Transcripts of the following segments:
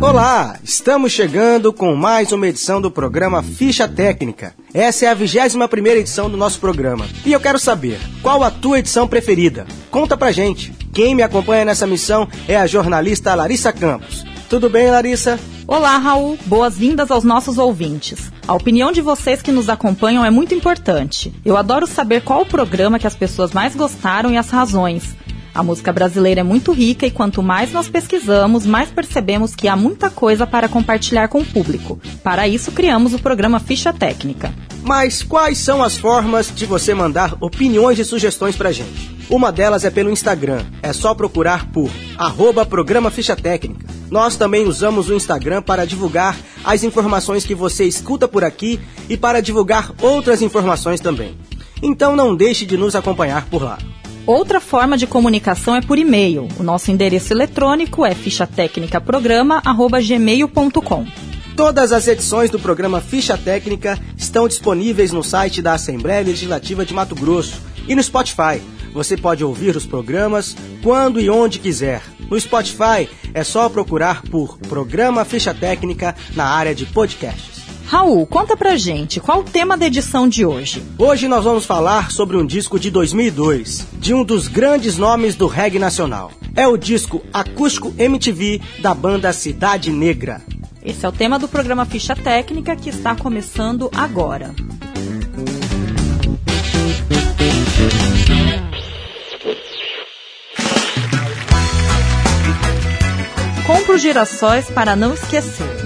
Olá, estamos chegando com mais uma edição do programa Ficha Técnica. Essa é a 21 primeira edição do nosso programa. E eu quero saber, qual a tua edição preferida? Conta pra gente. Quem me acompanha nessa missão é a jornalista Larissa Campos. Tudo bem, Larissa? Olá, Raul. Boas-vindas aos nossos ouvintes. A opinião de vocês que nos acompanham é muito importante. Eu adoro saber qual o programa que as pessoas mais gostaram e as razões. A música brasileira é muito rica e quanto mais nós pesquisamos, mais percebemos que há muita coisa para compartilhar com o público. Para isso, criamos o programa Ficha Técnica. Mas quais são as formas de você mandar opiniões e sugestões pra gente? Uma delas é pelo Instagram. É só procurar por arroba programa Ficha Técnica. Nós também usamos o Instagram para divulgar as informações que você escuta por aqui e para divulgar outras informações também. Então não deixe de nos acompanhar por lá. Outra forma de comunicação é por e-mail. O nosso endereço eletrônico é fichatecnicaprograma@gmail.com. Todas as edições do programa Ficha Técnica estão disponíveis no site da Assembleia Legislativa de Mato Grosso e no Spotify. Você pode ouvir os programas quando e onde quiser. No Spotify é só procurar por Programa Ficha Técnica na área de podcasts. Raul, conta pra gente, qual o tema da edição de hoje? Hoje nós vamos falar sobre um disco de 2002, de um dos grandes nomes do reggae nacional. É o disco Acústico MTV da banda Cidade Negra. Esse é o tema do programa Ficha Técnica que está começando agora. Compro girassóis para não esquecer.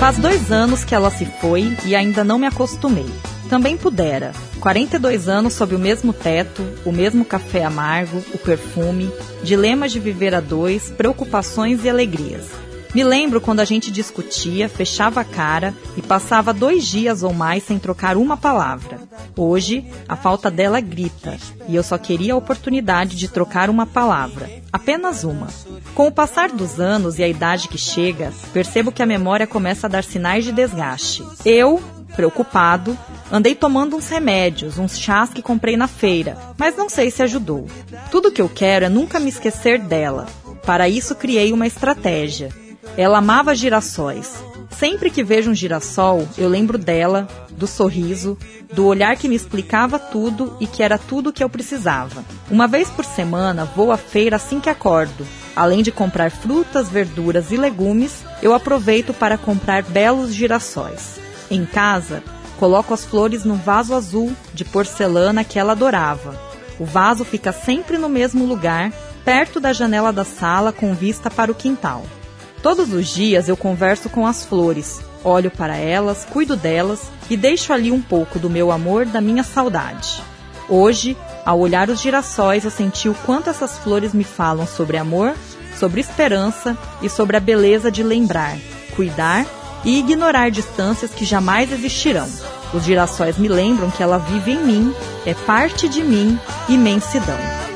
Faz dois anos que ela se foi e ainda não me acostumei. Também pudera. 42 anos sob o mesmo teto, o mesmo café amargo, o perfume, dilemas de viver a dois, preocupações e alegrias. Me lembro quando a gente discutia, fechava a cara e passava dois dias ou mais sem trocar uma palavra. Hoje, a falta dela grita e eu só queria a oportunidade de trocar uma palavra, apenas uma. Com o passar dos anos e a idade que chega, percebo que a memória começa a dar sinais de desgaste. Eu, preocupado, andei tomando uns remédios, uns chás que comprei na feira, mas não sei se ajudou. Tudo que eu quero é nunca me esquecer dela. Para isso criei uma estratégia. Ela amava girassóis. Sempre que vejo um girassol, eu lembro dela, do sorriso, do olhar que me explicava tudo e que era tudo o que eu precisava. Uma vez por semana vou à feira assim que acordo, Além de comprar frutas, verduras e legumes, eu aproveito para comprar belos girassóis. Em casa, coloco as flores no vaso azul de porcelana que ela adorava. O vaso fica sempre no mesmo lugar, perto da janela da sala com vista para o quintal. Todos os dias eu converso com as flores, olho para elas, cuido delas e deixo ali um pouco do meu amor, da minha saudade. Hoje, ao olhar os girassóis, eu senti o quanto essas flores me falam sobre amor, sobre esperança e sobre a beleza de lembrar, cuidar e ignorar distâncias que jamais existirão. Os girassóis me lembram que ela vive em mim, é parte de mim, imensidão.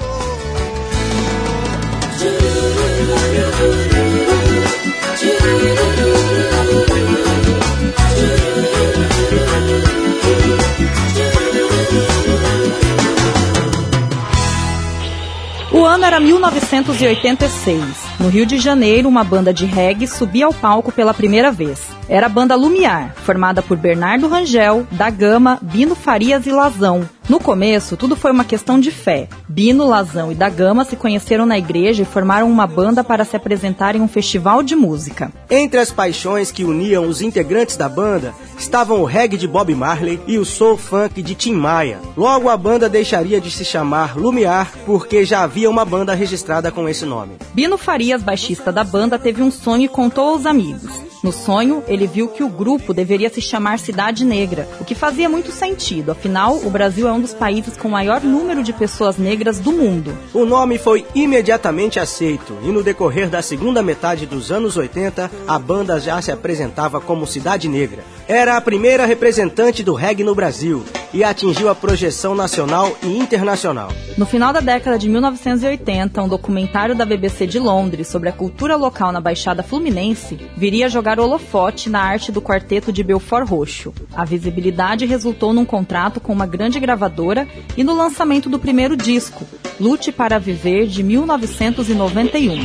Ano era 1986. No Rio de Janeiro, uma banda de reggae subia ao palco pela primeira vez. Era a banda Lumiar, formada por Bernardo Rangel, Da Gama, Bino Farias e Lazão. No começo, tudo foi uma questão de fé. Bino, Lazão e Da Gama se conheceram na igreja e formaram uma banda para se apresentar em um festival de música. Entre as paixões que uniam os integrantes da banda estavam o reggae de Bob Marley e o soul funk de Tim Maia. Logo, a banda deixaria de se chamar Lumiar porque já havia uma banda registrada com esse nome. Bino Farias, baixista da banda, teve um sonho e contou aos amigos. No sonho, ele viu que o grupo deveria se chamar Cidade Negra, o que fazia muito sentido, afinal, o Brasil é um dos países com maior número de pessoas negras do mundo. O nome foi imediatamente aceito e no decorrer da segunda metade dos anos 80, a banda já se apresentava como Cidade Negra. Era a primeira representante do reggae no Brasil e atingiu a projeção nacional e internacional. No final da década de 1980, um documentário da BBC de Londres sobre a cultura local na Baixada Fluminense viria jogar holofote na arte do quarteto de Belfort Roxo. A visibilidade resultou num contrato com uma grande gravadora e no lançamento do primeiro disco, Lute para Viver, de 1991.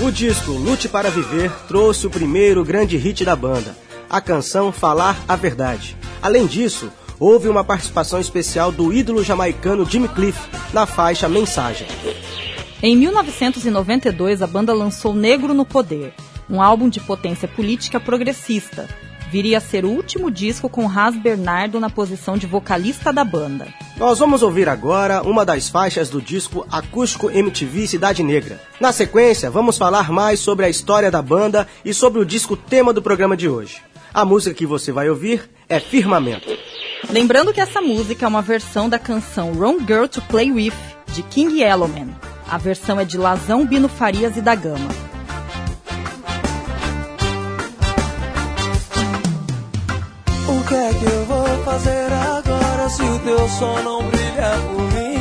O disco Lute para Viver trouxe o primeiro grande hit da banda, a canção Falar a Verdade. Além disso, houve uma participação especial do ídolo jamaicano Jimmy Cliff na faixa Mensagem. Em 1992, a banda lançou Negro no Poder, um álbum de potência política progressista. Viria a ser o último disco com Ras Bernardo na posição de vocalista da banda. Nós vamos ouvir agora uma das faixas do disco acústico MTV Cidade Negra. Na sequência, vamos falar mais sobre a história da banda e sobre o disco tema do programa de hoje. A música que você vai ouvir é Firmamento. Lembrando que essa música é uma versão da canção Wrong Girl to Play With, de King Yellowman. A versão é de Lazão Bino Farias e da Gama. Fazer agora se o teu sol não brilha por mim?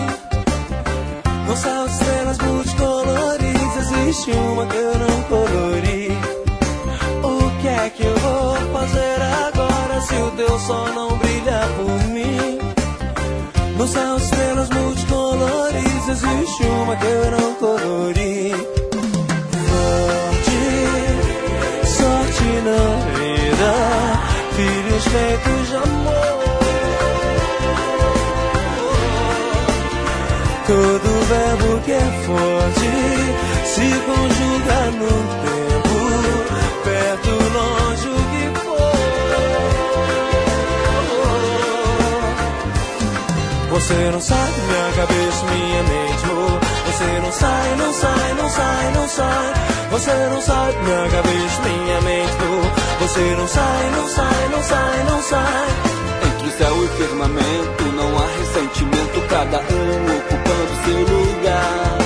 No céu de estrelas multicoloridas existe uma que eu não colori. O que é que eu vou fazer agora se o teu sol não brilha por mim? No céu de estrelas multicoloridas existe uma que eu não colori. Sorte, sorte na vida, filhos feitos de amor. Todo verbo que é forte se conjuga num tempo, perto, longe, o que for. Você não da minha cabeça, minha mente. Você não sai, não sai, não sai, não sai. Você não da minha cabeça, minha mente. Você não sai, não sai, não sai, não sai. Céu e firmamento não há ressentimento, cada um ocupando seu lugar.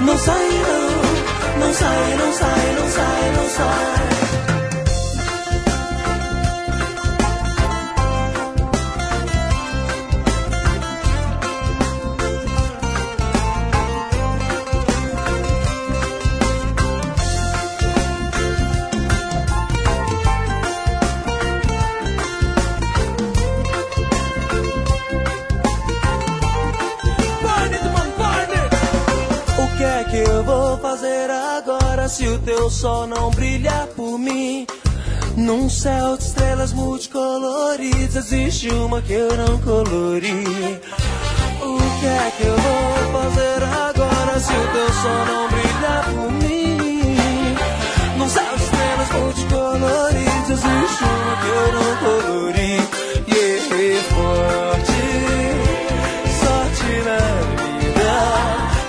Não sai, não, não sai, não sai, não sai, não sai. Se o teu sol não brilha por mim? Num céu de estrelas multicoloridas existe uma que eu não colori. O que é que eu vou fazer agora se o teu sol não brilha por mim? Num céu de estrelas multicoloridas existe uma que eu não colori. Yeah, forte, sorte na vida,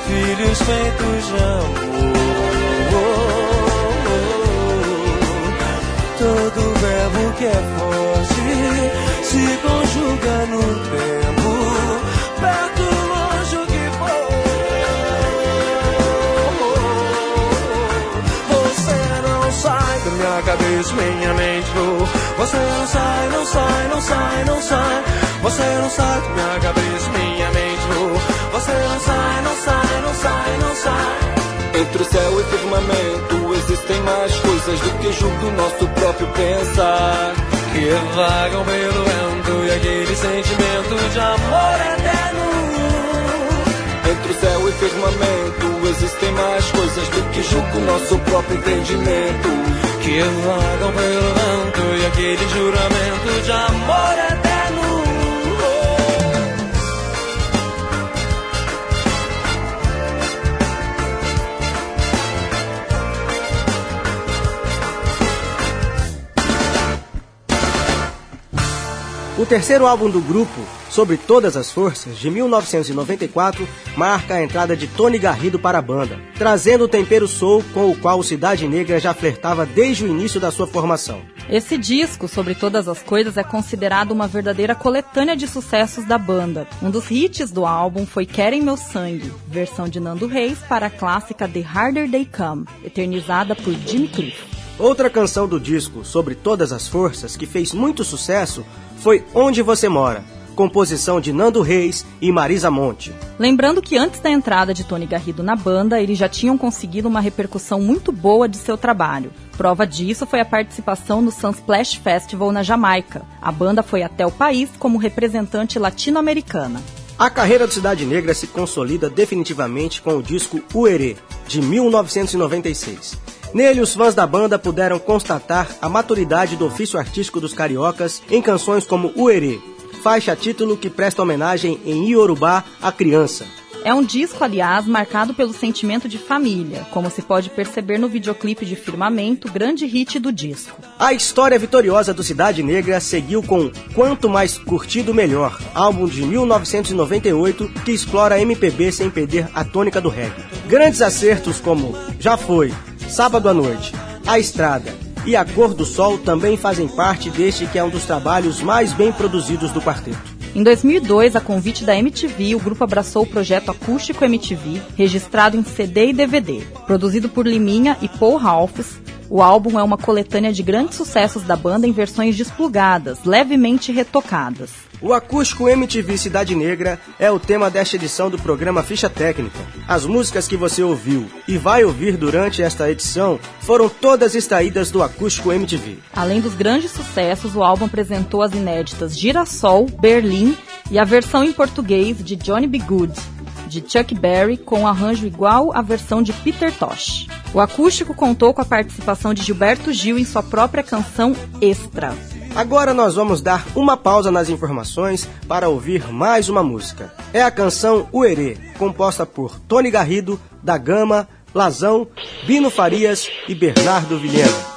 filhos feitos de amor. Que é forte se conjuga no tempo, perto, longe, o que for. Você não sai da minha cabeça, minha mente. Você não sai, não sai, não sai, não sai. Você não sai da minha cabeça, minha mente. Você não sai, não sai, não sai, não sai. Entre o céu e o firmamento existem mais coisas do que julga o nosso próprio pensar. Que vagam pelo vento e aquele sentimento de amor eterno. Entre o céu e firmamento existem mais coisas do que julga o nosso próprio entendimento. Que vagam pelo vento e aquele juramento de amor eterno. O terceiro álbum do grupo, Sobre Todas as Forças, de 1994, marca a entrada de Tony Garrido para a banda, trazendo o tempero soul com o qual Cidade Negra já flertava desde o início da sua formação. Esse disco, sobre todas as coisas, é considerado uma verdadeira coletânea de sucessos da banda. Um dos hits do álbum foi Querem Meu Sangue, versão de Nando Reis para a clássica The Harder They Come, eternizada por Jimmy Cliff. Outra canção do disco, Sobre Todas as Forças, que fez muito sucesso, foi Onde Você Mora, composição de Nando Reis e Marisa Monte. Lembrando que antes da entrada de Tony Garrido na banda, eles já tinham conseguido uma repercussão muito boa de seu trabalho. Prova disso foi a participação no Sunsplash Festival na Jamaica. A banda foi até o país como representante latino-americana. A carreira do Cidade Negra se consolida definitivamente com o disco Uerê, de 1996. Nele, os fãs da banda puderam constatar a maturidade do ofício artístico dos cariocas em canções como Uerê, faixa título que presta homenagem em Iorubá à criança. É um disco, aliás, marcado pelo sentimento de família, como se pode perceber no videoclipe de Firmamento, grande hit do disco. A história vitoriosa do Cidade Negra seguiu com Quanto Mais Curtido Melhor, álbum de 1998 que explora a MPB sem perder a tônica do reggae. Grandes acertos como Já Foi, Sábado à Noite, A Estrada e A Cor do Sol também fazem parte deste que é um dos trabalhos mais bem produzidos do quarteto. Em 2002, a convite da MTV, o grupo abraçou o projeto Acústico MTV, registrado em CD e DVD. Produzido por Liminha e Paul Ralphs, o álbum é uma coletânea de grandes sucessos da banda em versões desplugadas, levemente retocadas. O acústico MTV Cidade Negra é o tema desta edição do programa Ficha Técnica. As músicas que você ouviu e vai ouvir durante esta edição foram todas extraídas do acústico MTV. Além dos grandes sucessos, o álbum apresentou as inéditas Girassol, Berlim e a versão em português de Johnny B. Good, de Chuck Berry, com um arranjo igual à versão de Peter Tosh. O acústico contou com a participação de Gilberto Gil em sua própria canção Extra. Agora nós vamos dar uma pausa nas informações para ouvir mais uma música. É a canção Uerê, composta por Tony Garrido, da Gama, Lazão, Bino Farias e Bernardo Vilhena.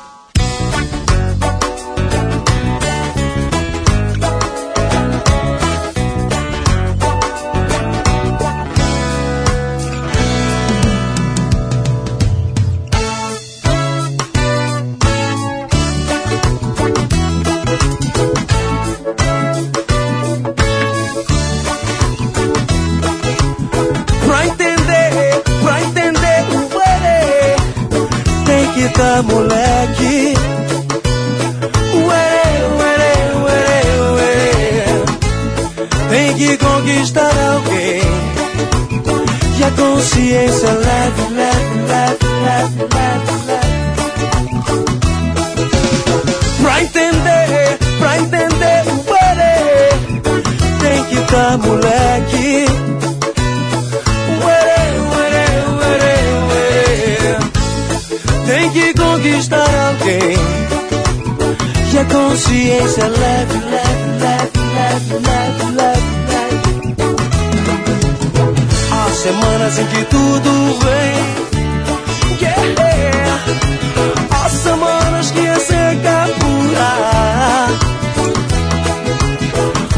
Consciência leve, leve, leve, leve, leve, leve, leve. Há semanas em que tudo vem. Yeah. Há semanas que é seca pura.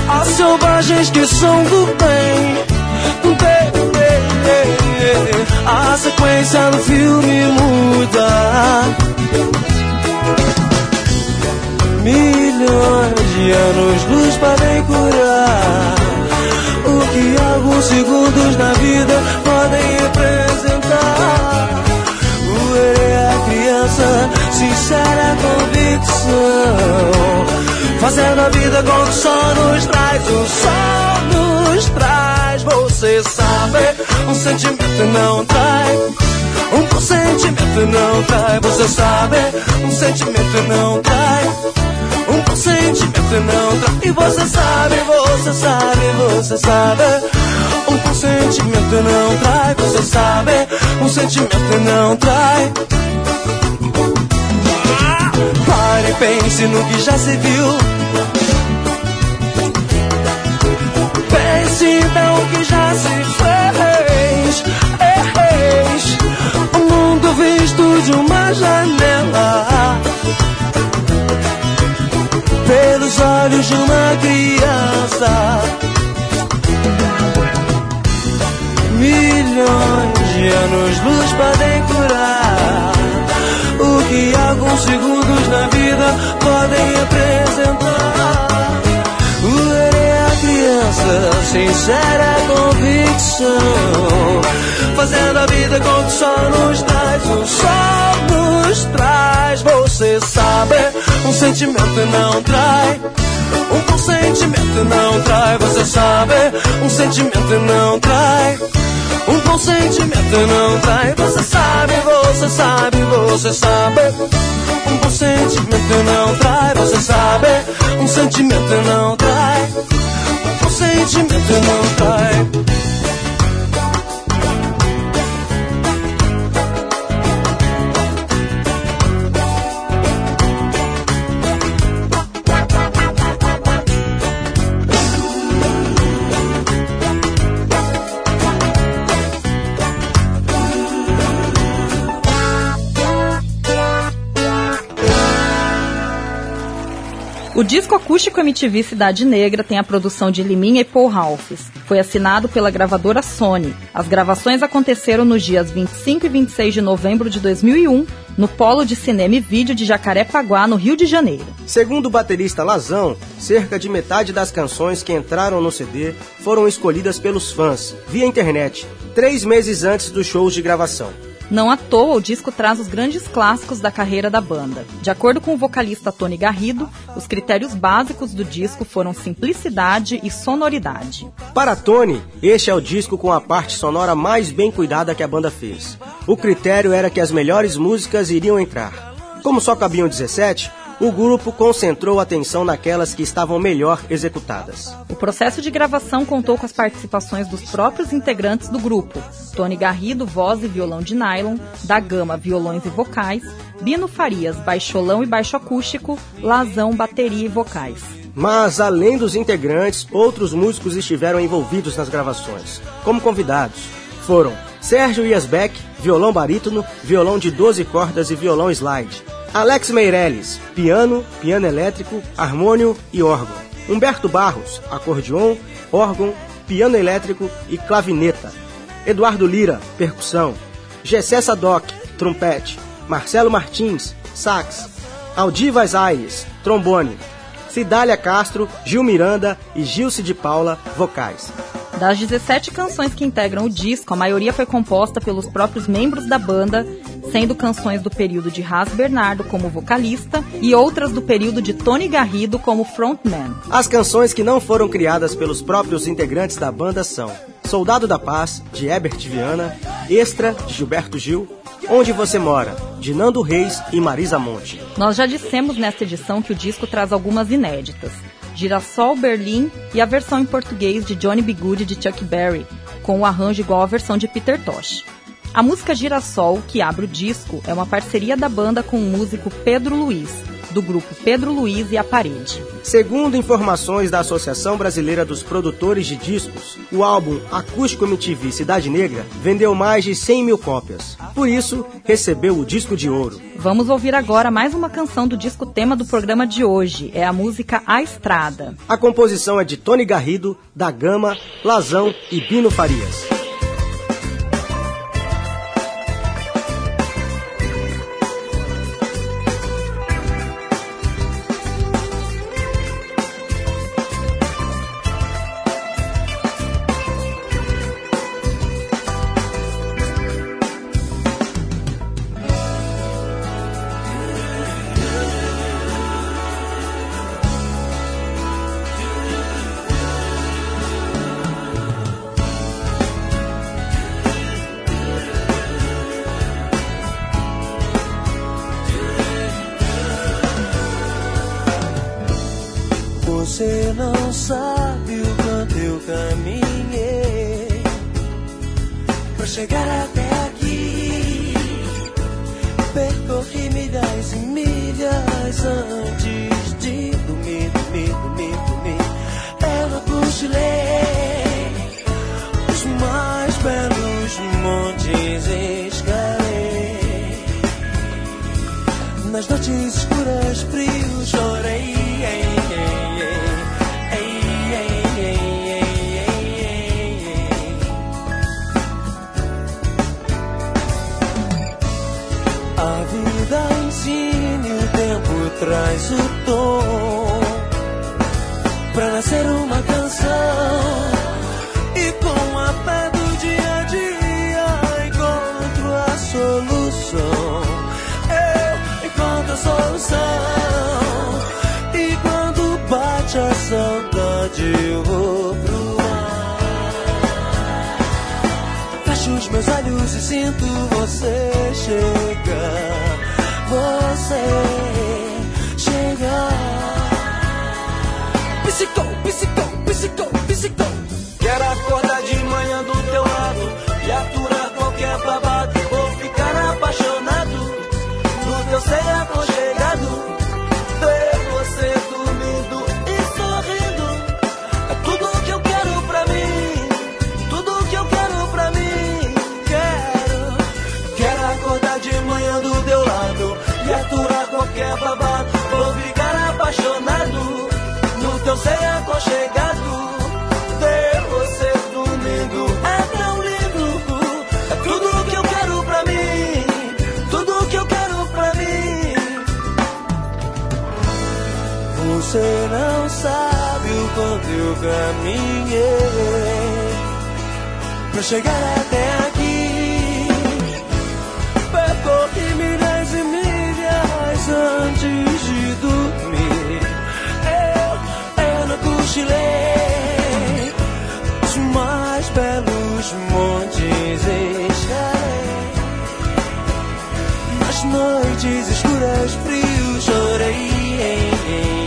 Há selvagens que são do bem. A sequência do filme muda. Milhões de anos luz podem curar o que alguns segundos na vida podem representar. O é a criança, sincera convicção, fazendo a vida com o sol nos traz, o sol nos traz. Você sabe, um sentimento não trai. Sentimento não trai, você sabe, um sentimento não trai. Um sentimento não trai. E você sabe, você sabe, você sabe. Um sentimento não trai. Você sabe, um sentimento não trai. Pare e pense no que já se viu. Pense então que já se fez. De uma janela pelos olhos de uma criança. Milhões de anos luz podem curar o que alguns segundos na vida podem representar. O é a criança, sincera convicção, fazendo a vida com que sol nos traz, o sol nos traz. Você sabe um sentimento não trai. Um bom sentimento não trai, você sabe. Um sentimento não trai. Um bom sentimento não trai, você sabe, você sabe, você sabe. Um bom sentimento não trai, você sabe. Um sentimento não trai. Um bom sentimento não trai. O disco acústico MTV Cidade Negra tem a produção de Liminha e Paul Ralphs. Foi assinado pela gravadora Sony. As gravações aconteceram nos dias 25 e 26 de novembro de 2001, no Polo de Cinema e Vídeo de Jacarepaguá, no Rio de Janeiro. Segundo o baterista Lazão, cerca de metade das canções que entraram no CD foram escolhidas pelos fãs, via internet, três meses antes dos shows de gravação. Não à toa, o disco traz os grandes clássicos da carreira da banda. De acordo com o vocalista Tony Garrido, os critérios básicos do disco foram simplicidade e sonoridade. Para Tony, este é o disco com a parte sonora mais bem cuidada que a banda fez. O critério era que as melhores músicas iriam entrar. Como só cabiam 17, o grupo concentrou atenção naquelas que estavam melhor executadas. O processo de gravação contou com as participações dos próprios integrantes do grupo: Tony Garrido, voz e violão de nylon, da Gama, violões e vocais, Bino Farias, baixolão e baixo acústico, Lazão, bateria e vocais. Mas, além dos integrantes, outros músicos estiveram envolvidos nas gravações, como convidados. Foram Sérgio Iasbeck, violão barítono, violão de 12 cordas e violão slide. Alex Meirelles, piano, piano elétrico, harmônio e órgão. Humberto Barros, acordeon, órgão, piano elétrico e clavineta. Eduardo Lira, percussão. Gessé Sadoc, trompete. Marcelo Martins, sax. Aldivas Aires, trombone. Cidália Castro, Gil Miranda e Gilce de Paula, vocais. Das 17 canções que integram o disco, a maioria foi composta pelos próprios membros da banda, sendo canções do período de Ras Bernardo como vocalista e outras do período de Tony Garrido como frontman. As canções que não foram criadas pelos próprios integrantes da banda são Soldado da Paz, de Herbert Viana, Extra, de Gilberto Gil, Onde Você Mora, de Nando Reis e Marisa Monte. Nós já dissemos nesta edição que o disco traz algumas inéditas. Girassol Berlim e a versão em português de Johnny B. Good de Chuck Berry, com o arranjo igual à versão de Peter Tosh. A música Girassol, que abre o disco, é uma parceria da banda com o músico Pedro Luiz, do grupo Pedro Luiz e a Parede. Segundo informações da Associação Brasileira dos Produtores de Discos, o álbum Acústico MTV Cidade Negra vendeu mais de 100 mil cópias. Por isso, recebeu o disco de ouro. Vamos ouvir agora mais uma canção do disco tema do programa de hoje. É a música A Estrada. A composição é de Tony Garrido, da Gama, Lazão e Bino Farias. Você não sabe o quanto eu caminhei pra chegar até aqui. Percorri milhas e milhas antes traz o tom pra nascer uma canção. E com a fé do dia a dia encontro a solução. Eu encontro a solução. E quando bate a saudade, eu vou pro ar. Fecho os meus olhos e sinto você chegar. você chegar. Psicou, quanto eu caminhei pra chegar até aqui. Percorri milhas e milhas antes de dormir. Eu, eu não cochilei os mais belos montes escalei. Nas noites escuras, frios. Chorei,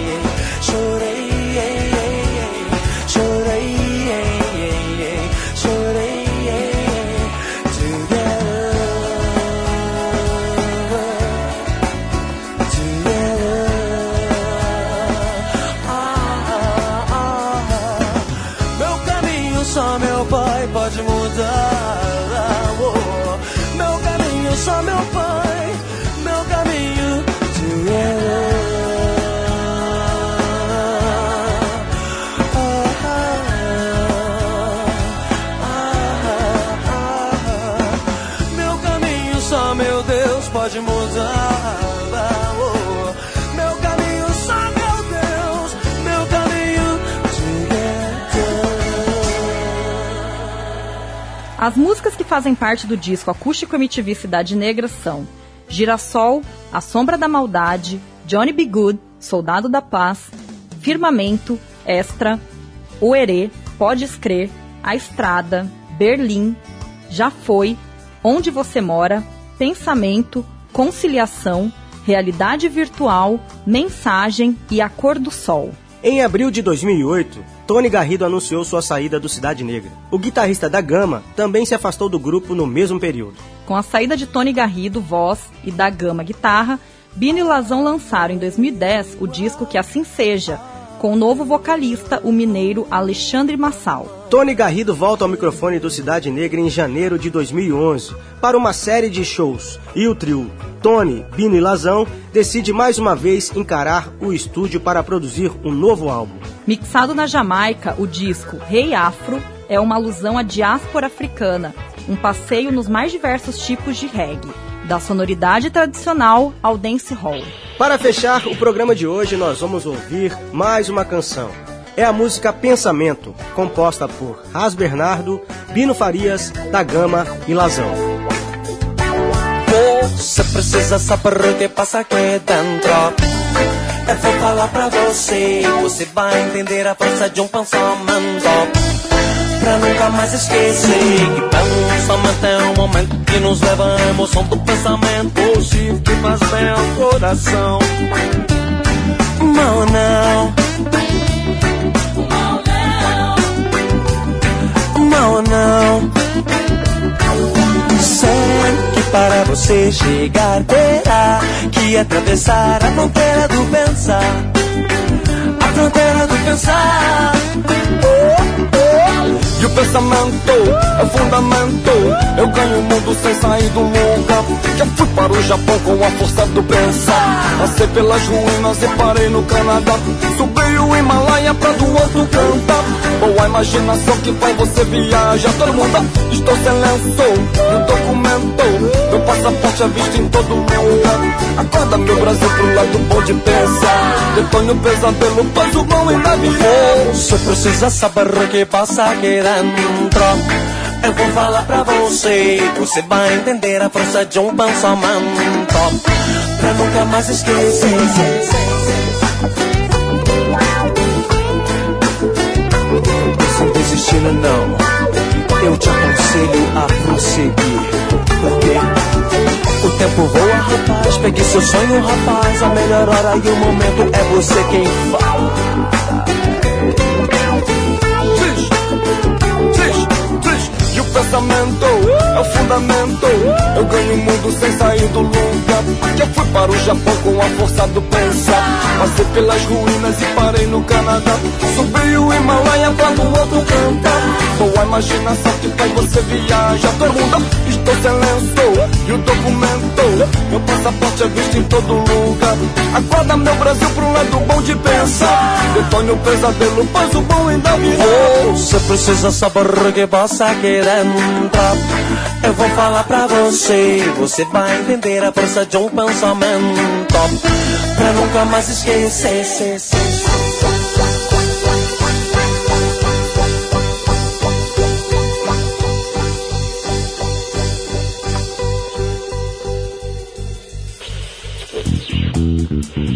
As músicas que fazem parte do disco Acústico MTV Cidade Negra são Girassol, A Sombra da Maldade, Johnny B. Good, Soldado da Paz, Firmamento, Extra, Oerê, Podes Crer, A Estrada, Berlim, Já Foi, Onde Você Mora, Pensamento, Conciliação, Realidade Virtual, Mensagem e A Cor do Sol. Em abril de 2008, Tony Garrido anunciou sua saída do Cidade Negra. O guitarrista da Gama também se afastou do grupo no mesmo período. Com a saída de Tony Garrido, voz, e da Gama Guitarra, Bino e Lazão lançaram em 2010 o disco Que Assim Seja, com o novo vocalista, o mineiro Alexandre Massal. Tony Garrido volta ao microfone do Cidade Negra em janeiro de 2011 para uma série de shows e o trio Tony, Bino e Lazão decide mais uma vez encarar o estúdio para produzir um novo álbum. Mixado na Jamaica, o disco Rei Afro é uma alusão à diáspora africana, um passeio nos mais diversos tipos de reggae, da sonoridade tradicional ao dance hall. Para fechar o programa de hoje, nós vamos ouvir mais uma canção. É a música Pensamento, composta por Ras Bernardo, Bino Farias, da Gama e Lazão. Você precisa saber o que passa aqui dentro. Eu vou falar pra você, você vai entender a força de um pensamento. Pra nunca mais esquecer que pensamento é um momento que nos leva à emoção do pensamento positivo que faz bem ao coração. Não, não. Não, não. Sei que para você chegar terá que atravessar a fronteira do pensar. A fronteira do pensar. O pensamento é o fundamento. Eu ganho o mundo sem sair do lugar. Já fui para o Japão com a força do pensar. Passei pelas ruínas e parei no Canadá. Subi o Himalaia pra do outro cantar. Boa imaginação que faz você viajar. Todo mundo estou sem lenço. No documento, meu passaporte é visto em todo lugar. Acorda meu Brasil pro lado bom de pensar. Depois no pesadelo, faz o bom e na viver. Você precisa saber o que passa aqui Eu vou falar pra você, você vai entender a força de um pensamento. Pra nunca mais esquecer. Sem desistir, não. Eu te aconselho a prosseguir. Porque o tempo voa, rapaz. paz. Pegue seu sonho, rapaz. A melhor hora e o momento é você quem fala. O pensamento é o fundamento. Eu ganho o mundo sem sair do lugar. Que eu fui para o Japão com a força do pensar. Passei pelas ruínas e parei no Canadá. Subi o Himalaia quando o outro canta. Boa imaginação que faz você viajar. Mundo, estou sem lenço. E o documento, meu passaporte é visto em todo lugar. Acorda meu Brasil pro lado bom de pensar. Detone o pesadelo, pois o bom ainda virá. Você precisa saber o que você quer Eu vou falar pra você. Você vai entender a força de um pensamento. Pra nunca mais esquecer.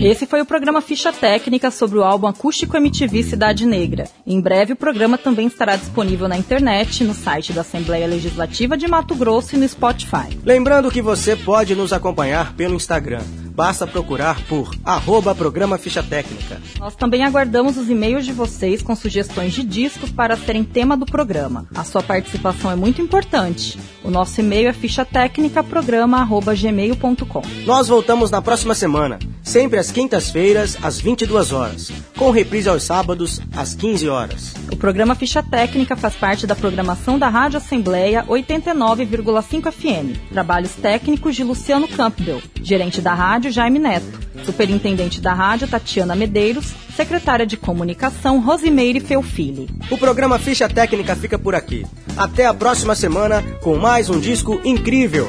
Esse foi o programa Ficha Técnica sobre o álbum Acústico MTV Cidade Negra. Em breve, o programa também estará disponível na internet, no site da Assembleia Legislativa de Mato Grosso e no Spotify. Lembrando que você pode nos acompanhar pelo Instagram. Basta procurar por arroba programa Ficha Técnica. Nós também aguardamos os e-mails de vocês com sugestões de discos para serem tema do programa. A sua participação é muito importante. O nosso e-mail é fichatecnicaprograma.gmail.com Nós voltamos na próxima semana, sempre às quintas-feiras, às 22 horas, com reprise aos sábados, às 15 horas. O programa Ficha Técnica faz parte da programação da Rádio Assembleia 89,5 FM. Trabalhos técnicos de Luciano Campbell, gerente da rádio Jaime Neto, superintendente da rádio Tatiana Medeiros, secretária de comunicação Rosimeire Feufili. O programa Ficha Técnica fica por aqui. Até a próxima semana com mais um disco incrível.